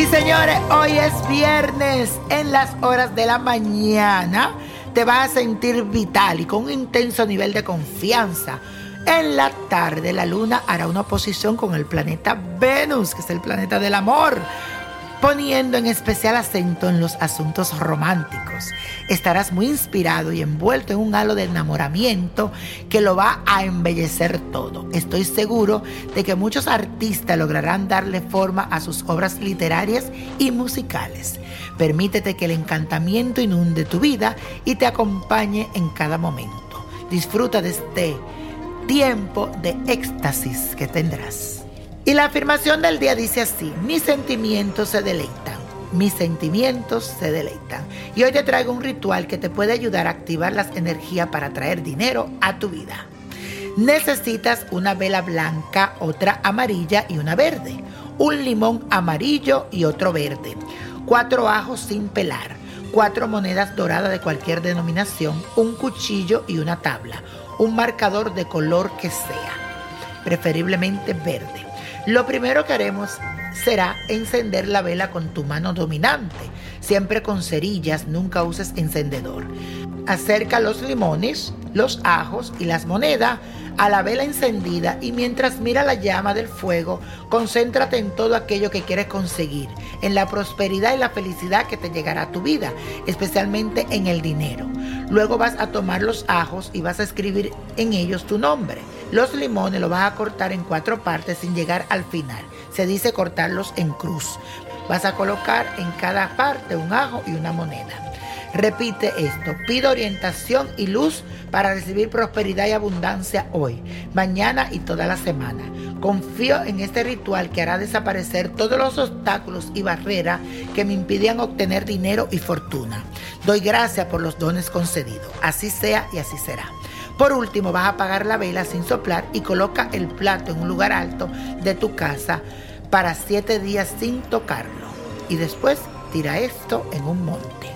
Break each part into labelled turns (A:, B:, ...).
A: Y señores, hoy es viernes en las horas de la mañana. Te vas a sentir vital y con un intenso nivel de confianza. En la tarde la luna hará una oposición con el planeta Venus, que es el planeta del amor poniendo en especial acento en los asuntos románticos. Estarás muy inspirado y envuelto en un halo de enamoramiento que lo va a embellecer todo. Estoy seguro de que muchos artistas lograrán darle forma a sus obras literarias y musicales. Permítete que el encantamiento inunde tu vida y te acompañe en cada momento. Disfruta de este tiempo de éxtasis que tendrás. Y la afirmación del día dice así, mis sentimientos se deleitan, mis sentimientos se deleitan. Y hoy te traigo un ritual que te puede ayudar a activar las energías para traer dinero a tu vida. Necesitas una vela blanca, otra amarilla y una verde, un limón amarillo y otro verde, cuatro ajos sin pelar, cuatro monedas doradas de cualquier denominación, un cuchillo y una tabla, un marcador de color que sea, preferiblemente verde lo primero que haremos será encender la vela con tu mano dominante, siempre con cerillas, nunca uses encendedor. Acerca los limones, los ajos y las monedas a la vela encendida y mientras mira la llama del fuego, concéntrate en todo aquello que quieres conseguir, en la prosperidad y la felicidad que te llegará a tu vida, especialmente en el dinero. Luego vas a tomar los ajos y vas a escribir en ellos tu nombre. Los limones los vas a cortar en cuatro partes sin llegar al final. Se dice cortarlos en cruz. Vas a colocar en cada parte un ajo y una moneda. Repite esto, pido orientación y luz para recibir prosperidad y abundancia hoy, mañana y toda la semana. Confío en este ritual que hará desaparecer todos los obstáculos y barreras que me impidían obtener dinero y fortuna. Doy gracias por los dones concedidos. Así sea y así será. Por último, vas a apagar la vela sin soplar y coloca el plato en un lugar alto de tu casa para siete días sin tocarlo. Y después tira esto en un monte.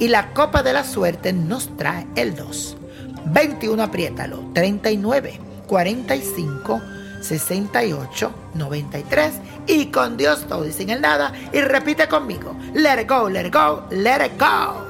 A: Y la copa de la suerte nos trae el 2. 21, apriétalo. 39, 45, 68, 93. Y con Dios todo y sin el nada. Y repite conmigo. Let it go, let it go, let it go.